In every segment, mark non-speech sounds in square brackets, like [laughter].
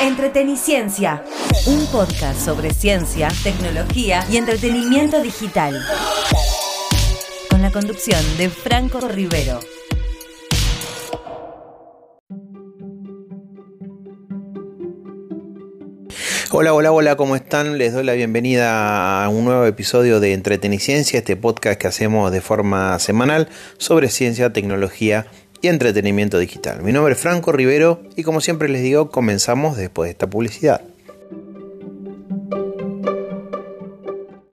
Entreteniciencia, un podcast sobre ciencia, tecnología y entretenimiento digital. Con la conducción de Franco Rivero. Hola, hola, hola, ¿cómo están? Les doy la bienvenida a un nuevo episodio de Entreteniciencia, este podcast que hacemos de forma semanal sobre ciencia, tecnología y entretenimiento digital. Mi nombre es Franco Rivero y como siempre les digo, comenzamos después de esta publicidad.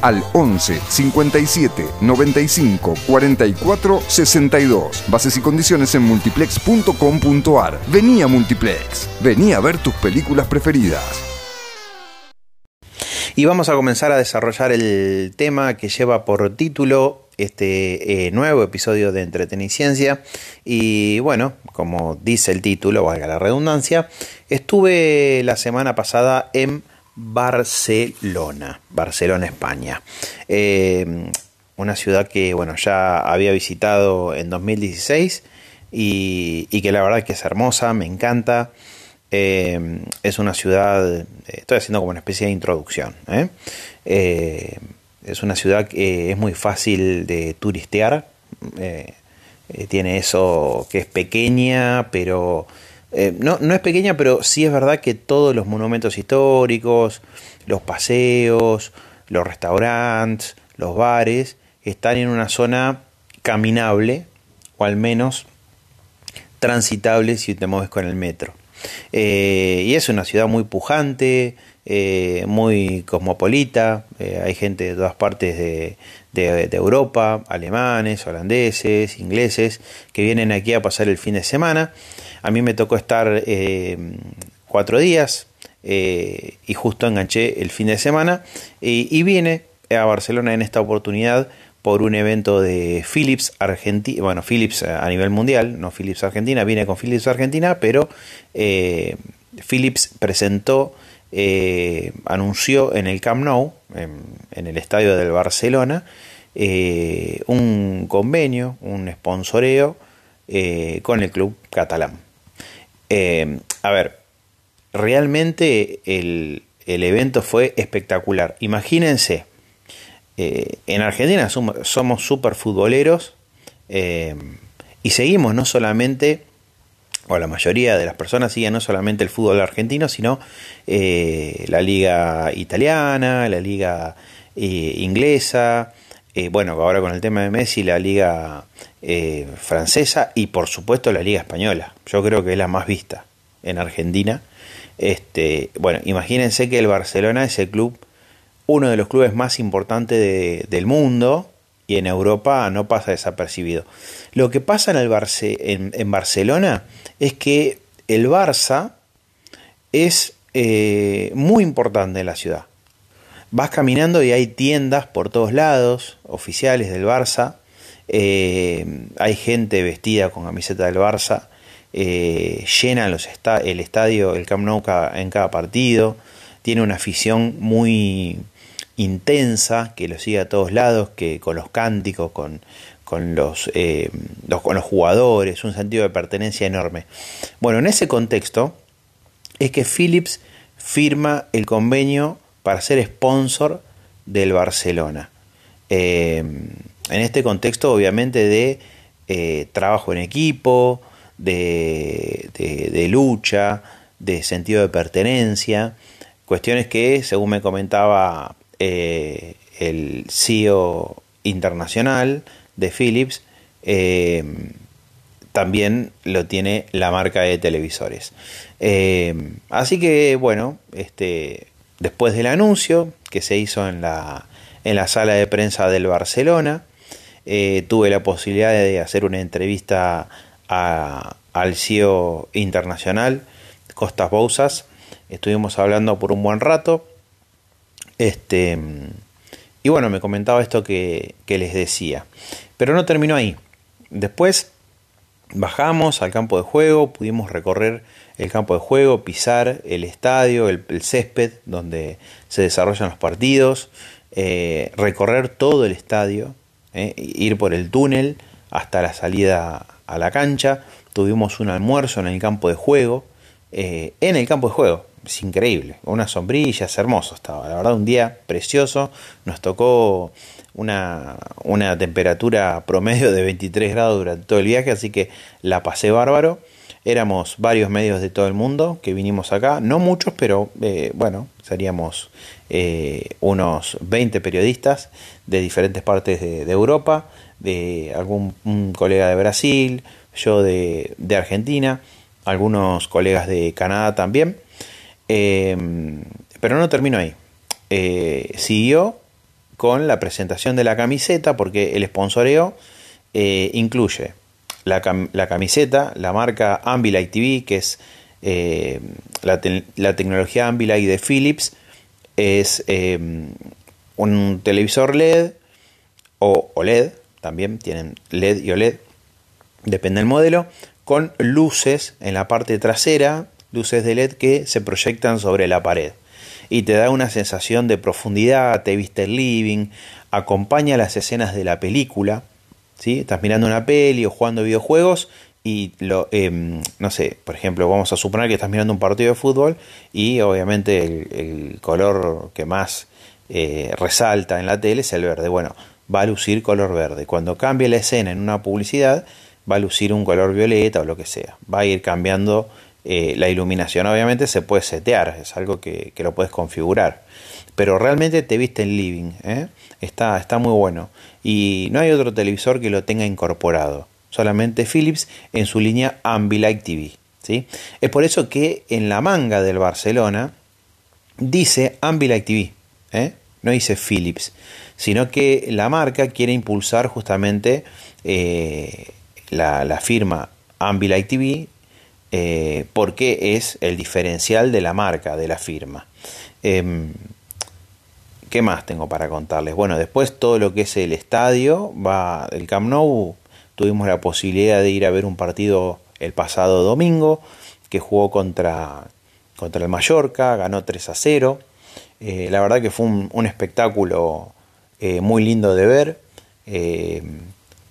al 11 57 95 44 62. Bases y condiciones en multiplex.com.ar. Vení a Multiplex. Vení a ver tus películas preferidas. Y vamos a comenzar a desarrollar el tema que lleva por título este eh, nuevo episodio de Entreteniciencia. Y bueno, como dice el título, valga la redundancia, estuve la semana pasada en Barcelona, Barcelona, España. Eh, una ciudad que bueno, ya había visitado en 2016 y, que la verdad que es hermosa, me encanta. Eh, es una ciudad, estoy haciendo como una especie de introducción. ¿eh? es una ciudad que es muy fácil de turistear. tiene eso que es pequeña, pero eh, no, no es pequeña, pero sí es verdad que todos los monumentos históricos, los paseos, los restaurantes, los bares, están en una zona caminable, o al menos transitable si te mueves con el metro. Eh, y es una ciudad muy pujante, eh, muy cosmopolita, hay gente de todas partes de, de, Europa, alemanes, holandeses, ingleses, que vienen aquí a pasar el fin de semana. A mí me tocó estar eh, cuatro días eh, y justo enganché el fin de semana y vine a Barcelona en esta oportunidad por un evento de Philips Argentina, bueno, Philips a nivel mundial, no Philips Argentina, vine con Philips Argentina, pero eh, Philips presentó, anunció en el Camp Nou, en, el estadio del Barcelona, un convenio, un sponsoreo con el club catalán. Eh, a ver, realmente el, evento fue espectacular. Imagínense, eh, en Argentina somos, súper futboleros eh, y seguimos no solamente, o la mayoría de las personas siguen no solamente el fútbol argentino, sino la liga italiana, la liga inglesa, bueno, ahora con el tema de Messi, la liga eh, francesa y por supuesto la Liga Española. Yo creo que es la más vista en Argentina. Este, bueno, imagínense que el Barcelona es el club, uno de los clubes más importantes del mundo y en Europa no pasa desapercibido. Lo que pasa en, el en, Barcelona es que el Barça es eh, muy importante en la ciudad. Vas caminando y hay tiendas por todos lados, oficiales del Barça, eh, hay gente vestida con camiseta del Barça, eh, llena los el estadio, el Camp Nou en cada partido, tiene una afición muy intensa que lo sigue a todos lados, que con los cánticos, con, con los, eh, los, con los jugadores, un sentido de pertenencia enorme. Bueno, en ese contexto es que Philips firma el convenio para ser sponsor del Barcelona. Eh, en este contexto obviamente de eh, trabajo en equipo, de, lucha, de sentido de pertenencia, cuestiones que, según me comentaba el CEO internacional de Philips, eh, también lo tiene la marca de televisores. así que bueno, este, después del anuncio que se hizo en la, en la sala de prensa del Barcelona, eh, tuve la posibilidad de hacer una entrevista al CEO internacional, Costas Bousas, estuvimos hablando por un buen rato. Este, y bueno, me comentaba esto que, les decía. Pero no terminó ahí. Después bajamos al campo de juego, pudimos recorrer el campo de juego, pisar el estadio, el, césped donde se desarrollan los partidos, eh, recorrer todo el estadio, eh, ir por el túnel hasta la salida a la cancha. Tuvimos un almuerzo en el campo de juego, eh, en el campo de juego, es increíble, unas sombrillas, hermoso estaba, la verdad un día precioso, nos tocó una, una temperatura promedio de 23 grados durante todo el viaje, así que la pasé bárbaro. Éramos varios medios de todo el mundo que vinimos acá, no muchos, pero eh, bueno, seríamos eh, unos 20 periodistas de diferentes partes de, Europa, de algún colega de Brasil, yo de, de, Argentina, algunos colegas de Canadá también. Eh, pero no termino ahí. siguió con la presentación de la camiseta, porque el sponsoreo incluye la, camiseta, la marca Ambilight TV, que es eh, la, tecnología Ambilight de Philips, es em, un televisor LED o OLED, también tienen LED y OLED, depende del modelo, con luces en la parte trasera, luces de LED que se proyectan sobre la pared. Y te da una sensación de profundidad, te viste el living, acompaña las escenas de la película, Estás mirando una peli o jugando videojuegos y lo, em, no sé, por ejemplo, vamos a suponer que estás mirando un partido de fútbol y obviamente el, color que más eh, resalta en la tele es el verde. Bueno, va a lucir color verde. Cuando cambie la escena en una publicidad, va a lucir un color violeta o lo que sea. Va a ir cambiando eh, la iluminación. Obviamente se puede setear, es algo que, lo puedes configurar. Pero realmente te viste en living. ¿eh? Está, está muy bueno y no hay otro televisor que lo tenga incorporado, solamente Philips en su línea Ambilight TV. ¿sí? Es por eso que en la manga del Barcelona dice Ambilight TV, ¿eh? no dice Philips, sino que la marca quiere impulsar justamente eh, la, firma Ambilight TV eh, porque es el diferencial de la marca, de la firma. Em, ¿Qué más tengo para contarles? Bueno, después todo lo que es el estadio, va el Camp Nou, tuvimos la posibilidad de ir a ver un partido el pasado domingo que jugó contra, contra el Mallorca, ganó 3 a 0. Eh, la verdad que fue un, espectáculo eh, muy lindo de ver,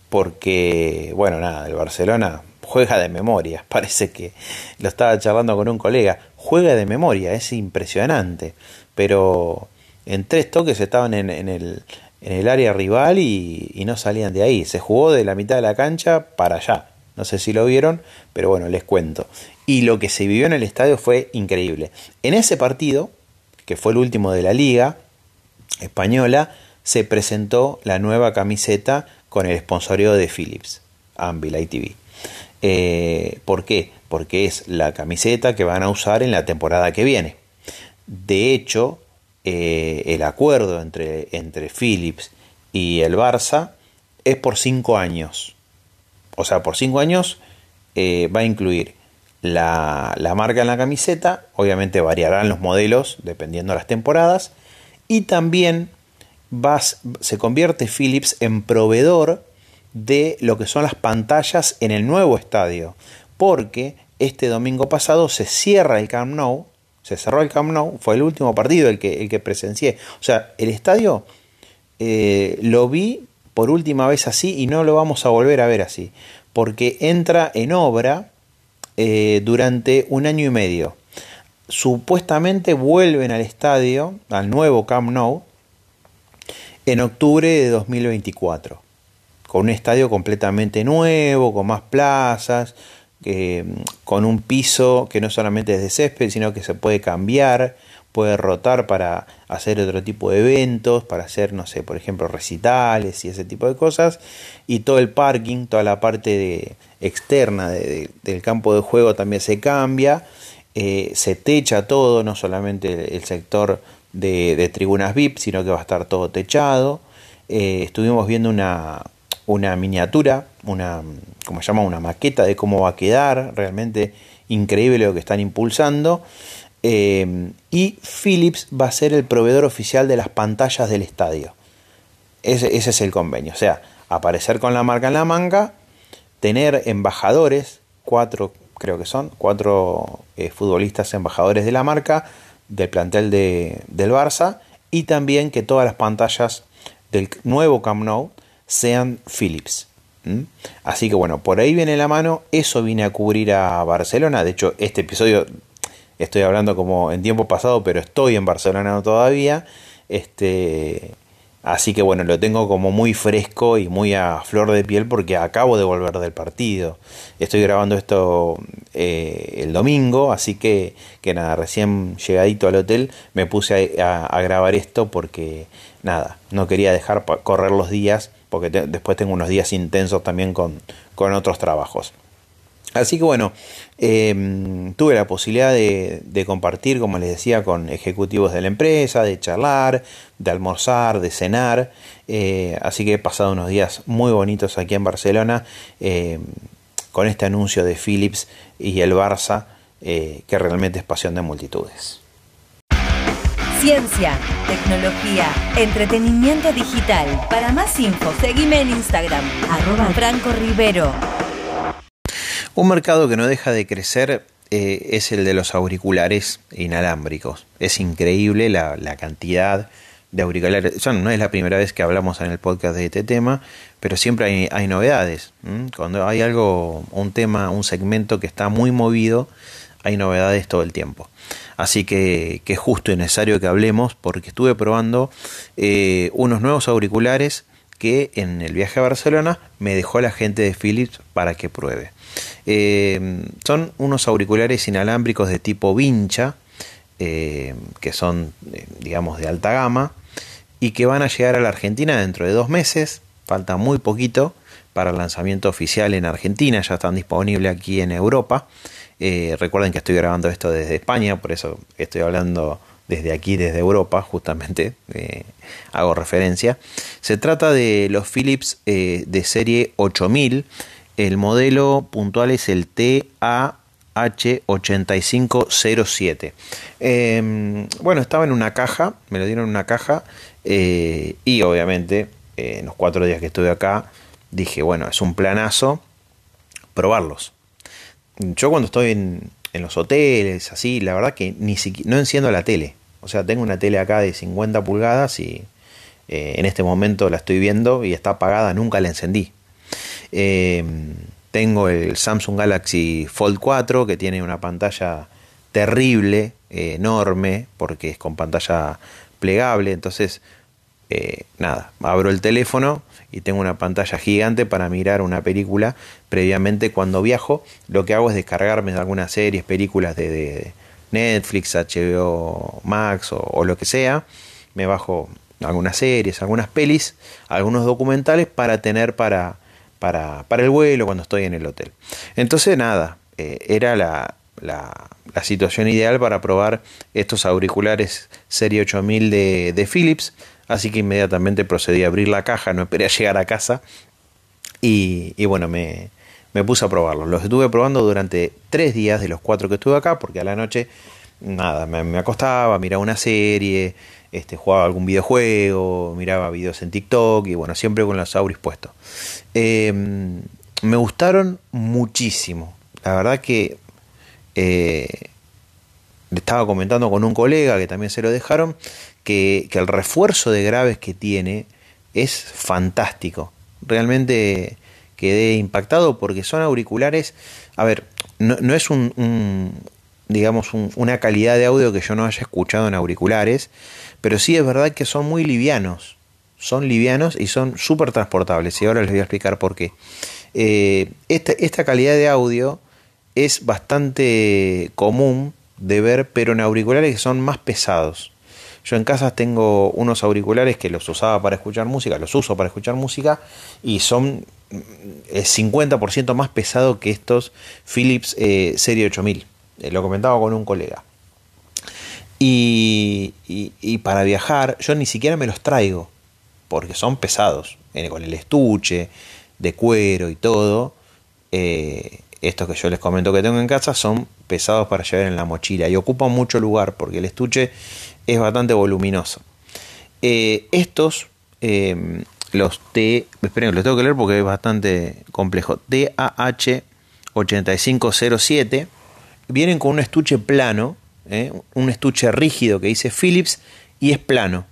porque, bueno, nada, el Barcelona juega de memoria, [laughs] parece que lo estaba charlando con un colega, juega de memoria, es impresionante, pero en tres toques estaban en, el, en el, área rival y, no salían de ahí. Se jugó de la mitad de la cancha para allá. No sé si lo vieron, pero bueno, les cuento. Y lo que se vivió en el estadio fue increíble. En ese partido, que fue el último de la liga española, se presentó la nueva camiseta con el sponsorio de Philips, Ambilight TV. Eh, ¿Por qué? Porque es la camiseta que van a usar en la temporada que viene. De hecho, eh, el acuerdo entre, entre Philips y el Barça es por cinco años. O sea, por cinco años eh, va a incluir la, marca en la camiseta, obviamente variarán los modelos dependiendo de las temporadas, y también se convierte Philips en proveedor de lo que son las pantallas en el nuevo estadio, porque este domingo pasado se cierra el Camp Nou se cerró el Camp Nou, fue el último partido el que, el que presencié. O sea, el estadio eh, lo vi por última vez así y no lo vamos a volver a ver así, porque entra en obra eh, durante un año y medio. Supuestamente vuelven al estadio, al nuevo Camp Nou, en octubre de 2024, con un estadio completamente nuevo, con más plazas, con un piso que no solamente es de césped, sino que se puede cambiar, puede rotar para hacer otro tipo de eventos, para hacer, no sé, por ejemplo, recitales y ese tipo de cosas. Y todo el parking, toda la parte externa del campo de juego también se cambia. Eh, se techa todo, no solamente el, sector de, tribunas VIP, sino que va a estar todo techado. Eh, estuvimos viendo una, una miniatura, una, como se llama, una maqueta de cómo va a quedar, realmente increíble lo que están impulsando. Eh, y Philips va a ser el proveedor oficial de las pantallas del estadio. Ese, es el convenio. O sea, aparecer con la marca en la manga, tener embajadores, cuatro creo que son, cuatro eh, futbolistas embajadores de la marca, del plantel de, del Barça, y también que todas las pantallas del nuevo Camp Nou sean Philips. Así que bueno, por ahí viene la mano, eso vine a cubrir a Barcelona, de hecho este episodio estoy hablando como en tiempo pasado, pero estoy en Barcelona todavía, este, así que bueno, lo tengo como muy fresco y muy a flor de piel porque acabo de volver del partido, estoy grabando esto eh, el domingo, así que, que nada, recién llegadito al hotel me puse a grabar esto porque nada, no quería dejar correr los días porque después tengo unos días intensos también con, otros trabajos. Así que bueno, em, tuve la posibilidad de, compartir, como les decía, con ejecutivos de la empresa, de charlar, de almorzar, de cenar. Eh, así que he pasado unos días muy bonitos aquí en Barcelona em, con este anuncio de Philips y el Barça, eh, que realmente es pasión de multitudes. Ciencia, tecnología, entretenimiento digital. Para más info, seguime en Instagram, arroba Franco Rivero. Un mercado que no deja de crecer eh, es el de los auriculares inalámbricos. Es increíble la, cantidad de auriculares. no es la primera vez que hablamos en el podcast de este tema, pero siempre hay, novedades. Cuando hay algo, un tema, un segmento que está muy movido, hay novedades todo el tiempo. Así que, es justo y necesario que hablemos porque estuve probando eh, unos nuevos auriculares que en el viaje a Barcelona me dejó la gente de Philips para que pruebe. Eh, son unos auriculares inalámbricos de tipo vincha, eh, que son, digamos, de alta gama, y que van a llegar a la Argentina dentro de dos meses, falta muy poquito para el lanzamiento oficial en Argentina, ya están disponibles aquí en Europa. Eh, recuerden que estoy grabando esto desde España, por eso estoy hablando desde aquí, desde Europa, justamente, eh, hago referencia. Se trata de los Philips eh, de serie 8000. El modelo puntual es el TAH8507. Em, bueno, estaba en una caja, me lo dieron en una caja y obviamente en los cuatro días que estuve acá dije, bueno, es un planazo probarlos yo cuando estoy en, los hoteles, así, la verdad que ni siquiera, no enciendo la tele. O sea, tengo una tele acá de 50 pulgadas y eh, en este momento la estoy viendo y está apagada, nunca la encendí. Em, tengo el Samsung Galaxy Fold 4 que tiene una pantalla terrible, eh, enorme, porque es con pantalla plegable. Entonces, eh, nada, abro el teléfono y tengo una pantalla gigante para mirar una película previamente cuando viajo. Lo que hago es descargarme algunas series, películas de, Netflix, HBO Max o, lo que sea. Me bajo algunas series, algunas pelis, algunos documentales para tener para, para, para el vuelo cuando estoy en el hotel. Entonces nada, eh, era la, la, situación ideal para probar estos auriculares serie 8000 de, de Philips Así que inmediatamente procedí a abrir la caja, no esperé a llegar a casa y, bueno, me, puse a probarlos. Los estuve probando durante tres días de los cuatro que estuve acá, porque a la noche, nada, me, acostaba, miraba una serie, este, jugaba algún videojuego, miraba videos en TikTok y bueno, siempre con los auris puestos. Em, me gustaron muchísimo. La verdad que eh, le estaba comentando con un colega que también se lo dejaron que, el refuerzo de graves que tiene es fantástico. Realmente quedé impactado porque son auriculares. A ver, no, es un, digamos, una calidad de audio que yo no haya escuchado en auriculares, pero sí es verdad que son muy livianos. Son livianos y son súper transportables. Y ahora les voy a explicar por qué. Eh, esta, esta calidad de audio es bastante común de ver, pero en auriculares que son más pesados. Yo en casa tengo unos auriculares que los usaba para escuchar música, los uso para escuchar música y son 50% mm, más pesado que estos Philips eh, Serie 8000. Eh, lo comentaba con un colega. Y, para viajar yo ni siquiera me los traigo porque son pesados. con el estuche de cuero y todo. Eh, estos que yo les comento que tengo en casa son pesados para llevar en la mochila y ocupan mucho lugar porque el estuche es bastante voluminoso. Eh, estos, eh, los T, esperen, los tengo que leer porque es bastante complejo. TAH 8507 vienen con un estuche plano, ¿eh? un estuche rígido que dice Philips y es plano,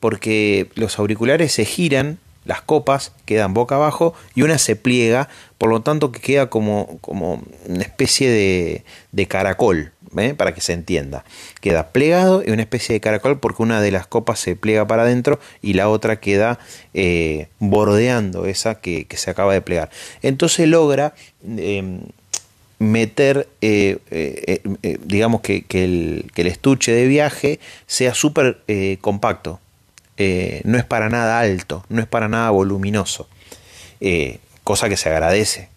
porque los auriculares se giran, las copas quedan boca abajo y una se pliega, por lo tanto que queda como, como una especie de, de caracol, ¿eh? para que se entienda. Queda plegado y una especie de caracol porque una de las copas se pliega para adentro y la otra queda eh, bordeando esa que, se acaba de plegar. Entonces logra em, meter, eh, digamos que, el, estuche de viaje sea súper compacto. no es para nada alto, no es para nada voluminoso. cosa que se agradece.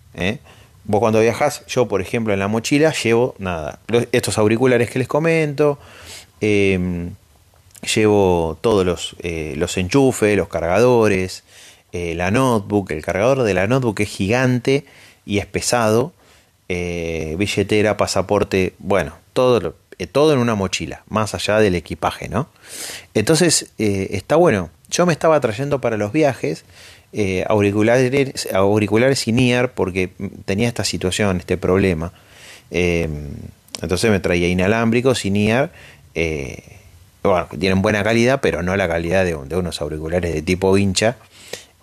Vos cuando viajas, yo por ejemplo en la mochila llevo nada, estos auriculares que les comento, em, llevo todos los, los enchufes, los cargadores, la notebook, el cargador de la notebook es gigante y es pesado, eh, billetera, pasaporte, bueno, todo, eh, todo en una mochila, más allá del equipaje, ¿no? Entonces, eh, está bueno. Yo me estaba trayendo para los viajes eh, auriculares, auriculares in porque tenía esta situación, este problema. entonces me traía inalámbricos in-ear, bueno, que tienen buena calidad, pero no la calidad de, unos auriculares de tipo hincha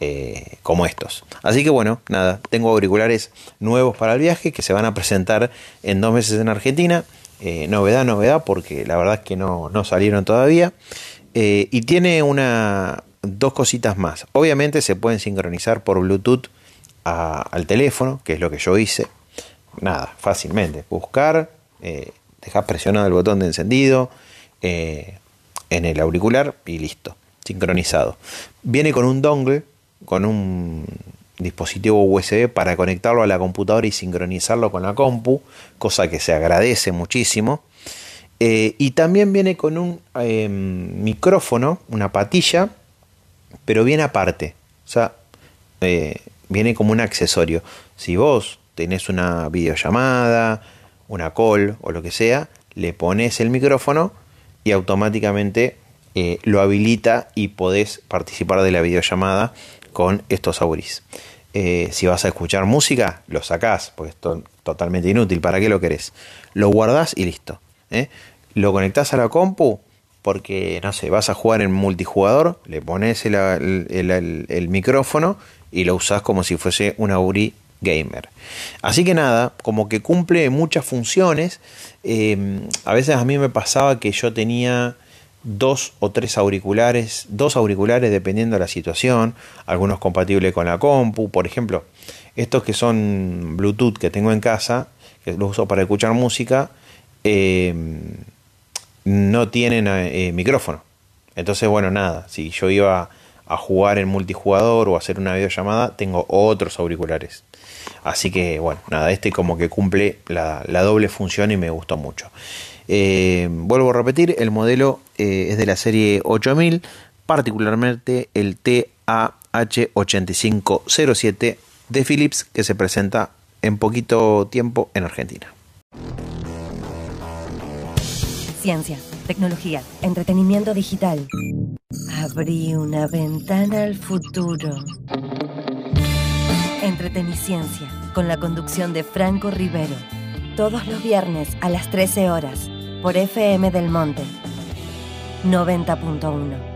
eh, como estos. Así que bueno, nada, tengo auriculares nuevos para el viaje que se van a presentar en dos meses en Argentina. Eh, novedad, novedad, porque la verdad es que no, no salieron todavía. Eh, y tiene una, dos cositas más. Obviamente se pueden sincronizar por Bluetooth al teléfono, que es lo que yo hice. Nada, fácilmente. Buscar, eh, dejar presionado el botón de encendido en el auricular y listo, sincronizado. Viene con un dongle con un dispositivo USB para conectarlo a la computadora y sincronizarlo con la compu, cosa que se agradece muchísimo. Eh, y también viene con un em, micrófono, una patilla, pero viene aparte. O sea, eh, viene como un accesorio. Si vos tenés una videollamada, una call o lo que sea, le pones el micrófono y automáticamente eh, lo habilita y podés participar de la videollamada con estos auris. Si vas a escuchar música, lo sacás, porque es totalmente inútil. ¿Para qué lo querés? Lo guardás y listo. Lo conectás a la compu, porque, no sé, vas a jugar en multijugador, le pones el, micrófono y lo usás como si fuese un Auri gamer. Así que nada, como que cumple muchas funciones. Eh, a veces a mí me pasaba que yo tenía dos o tres auriculares, dos auriculares dependiendo de la situación, algunos compatibles con la compu, por ejemplo, estos que son Bluetooth que tengo en casa, que los uso para escuchar música, eh, no tienen eh, micrófono. Entonces, bueno, nada, si yo iba a jugar en multijugador o hacer una videollamada, tengo otros auriculares. Así que, bueno, nada, este como que cumple la, doble función y me gustó mucho. Eh, vuelvo a repetir, el modelo eh, es de la serie 8000, particularmente el TAH8507 de Philips que se presenta en poquito tiempo en Argentina. Ciencia, tecnología, entretenimiento digital. Abrí una ventana al futuro. Entreteniciencia, con la conducción de Franco Rivero. Todos los viernes a las 13 horas por FM del Monte 90.1.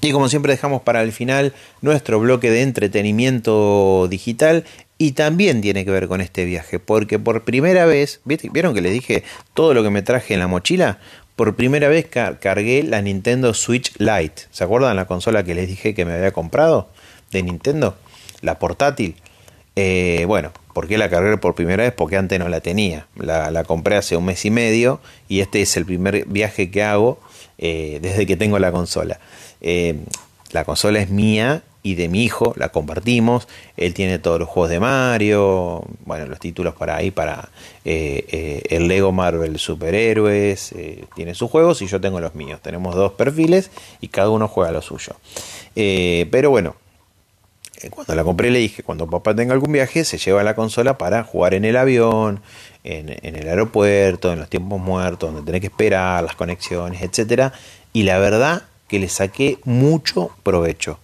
Y como siempre dejamos para el final nuestro bloque de entretenimiento digital y también tiene que ver con este viaje, porque por primera vez, ¿vieron que les dije todo lo que me traje en la mochila? Por primera vez cargué la Nintendo Switch Lite. ¿Se acuerdan la consola que les dije que me había comprado de Nintendo? La portátil. Eh, bueno, ¿Por qué la cargué por primera vez? Porque antes no la tenía. La, compré hace un mes y medio y este es el primer viaje que hago eh, desde que tengo la consola. Eh, la consola es mía y de mi hijo, la compartimos. Él tiene todos los juegos de Mario, bueno, los títulos para ahí, para eh, el Lego Marvel Superhéroes, tiene sus juegos y yo tengo los míos. Tenemos dos perfiles y cada uno juega lo suyo. pero bueno, eh, cuando la compré le dije, cuando papá tenga algún viaje, se lleva la consola para jugar en el avión, en, el aeropuerto, en los tiempos muertos, donde tenés que esperar, las conexiones, etc. Y la verdad que le saqué mucho provecho.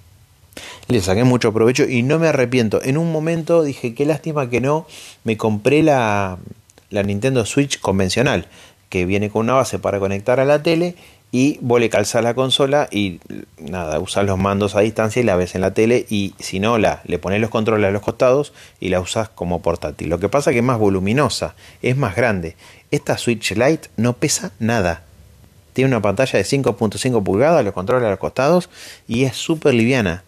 Le saqué mucho provecho y no me arrepiento. En un momento dije, qué lástima que no me compré la, la Nintendo Switch convencional, que viene con una base para conectar a la tele y vos le calzas la consola y nada, usas los mandos a distancia y la ves en la tele y si no, la, le pones los controles a los costados y la usas como portátil. Lo que pasa es que es más voluminosa, es más grande. Esta Switch Lite no pesa nada. Tiene una pantalla de 5.5 pulgadas, los controles a los costados y es súper liviana.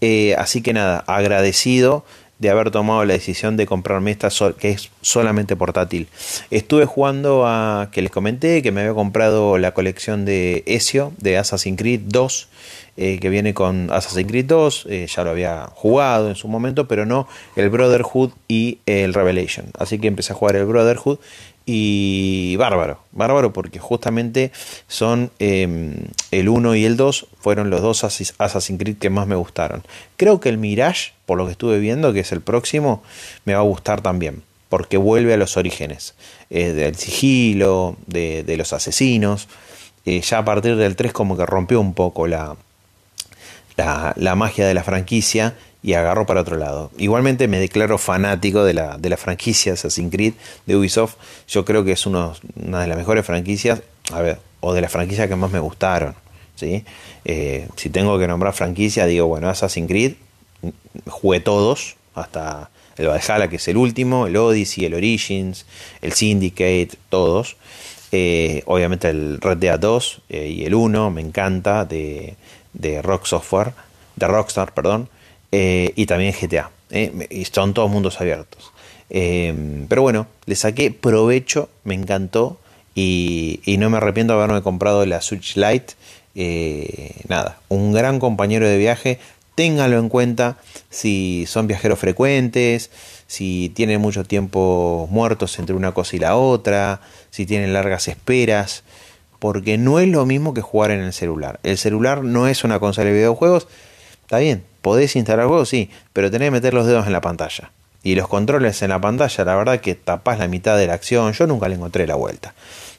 Eh, así que nada, agradecido de haber tomado la decisión de comprarme esta que es solamente portátil. Estuve jugando a que les comenté que me había comprado la colección de Ezio de Assassin's Creed 2 eh, que viene con Assassin's Creed 2, eh, ya lo había jugado en su momento, pero no el Brotherhood y el Revelation. Así que empecé a jugar el Brotherhood y bárbaro, bárbaro porque justamente son em, el 1 y el 2 fueron los dos Assassin's Creed que más me gustaron. Creo que el Mirage, por lo que estuve viendo, que es el próximo, me va a gustar también, porque vuelve a los orígenes, eh, del sigilo, de, los asesinos. Eh, ya a partir del 3 como que rompió un poco la, la, la magia de la franquicia y agarro para otro lado. Igualmente me declaro fanático de la, de la franquicia Assassin's Creed de Ubisoft. Yo creo que es una de las mejores franquicias, a ver, o de las franquicias que más me gustaron. ¿sí? Eh, si tengo que nombrar franquicia, digo, bueno, Assassin's Creed, jugué todos, hasta el Valhalla, que es el último, el Odyssey, el Origins, el Syndicate, todos. Eh, obviamente el Red Dead 2 eh, y el 1 me encanta de, de Rock Software, de Rockstar, perdón. Eh, y también GTA. Eh, y son todos mundos abiertos. Eh, pero bueno, le saqué provecho, me encantó y, no me arrepiento de haberme comprado la Switch Lite. nada, un gran compañero de viaje. Ténganlo en cuenta si son viajeros frecuentes, si tienen mucho tiempo muertos entre una cosa y la otra, si tienen largas esperas, porque no es lo mismo que jugar en el celular. El celular no es una consola de videojuegos, está bien, podés instalar juegos, sí, pero tenés que meter los dedos en la pantalla. Y los controles en la pantalla, la verdad que tapás la mitad de la acción, yo nunca le encontré la vuelta.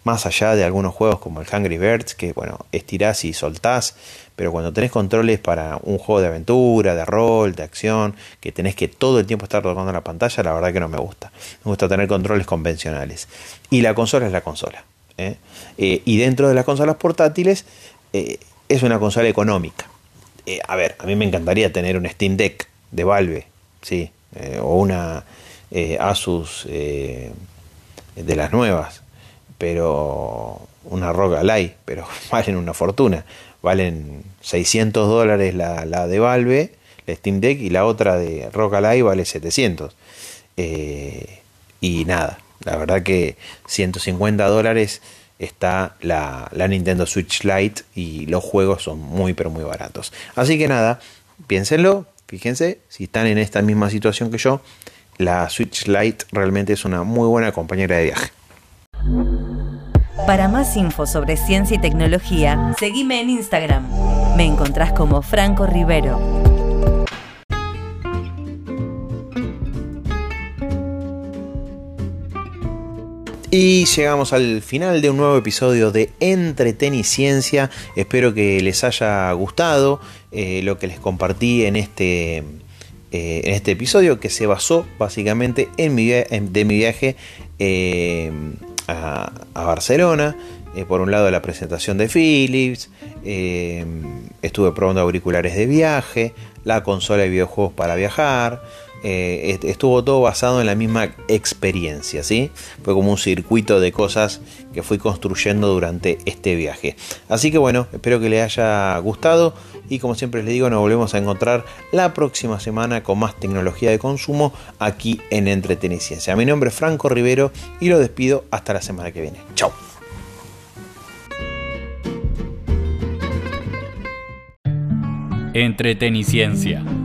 Más allá de algunos juegos como el Hungry Birds, que bueno, estirás y soltás, pero cuando tenés controles para un juego de aventura, de rol, de acción, que tenés que todo el tiempo estar tocando la pantalla, la verdad que no me gusta. Me gusta tener controles convencionales. Y la consola es la consola. ¿eh? Eh, y dentro de las consolas portátiles, eh, es una consola económica eh, a ver, a mí me encantaría tener un Steam Deck de Valve, sí, eh, o una eh, Asus de las nuevas, pero una ROG Ally, pero [laughs] valen una fortuna, valen 600 dólares la, la de Valve, la Steam Deck, y la otra de ROG Ally vale 700. y nada, la verdad que 150 dólares está la, Nintendo Switch Lite y los juegos son muy pero muy baratos. Así que nada, piénsenlo, fíjense, si están en esta misma situación que yo, la Switch Lite realmente es una muy buena compañera de viaje. Para más info sobre ciencia y tecnología, seguime en Instagram. Me encontrás como Franco Rivero. Y llegamos al final de un nuevo episodio de Entreteniciencia. Espero que les haya gustado eh, lo que les compartí en este, eh, en este episodio que se basó básicamente en mi, de mi viaje eh, a, a, Barcelona. por un lado la presentación de Philips, estuve probando auriculares de viaje, la consola de videojuegos para viajar, eh, estuvo todo basado en la misma experiencia, ¿sí? Fue como un circuito de cosas que fui construyendo durante este viaje. Así que bueno, espero que les haya gustado y como siempre les digo, nos volvemos a encontrar la próxima semana con más tecnología de consumo aquí en Entreteniciencia. Mi nombre es Franco Rivero y lo despido hasta la semana que viene. Chao. Entreteniciencia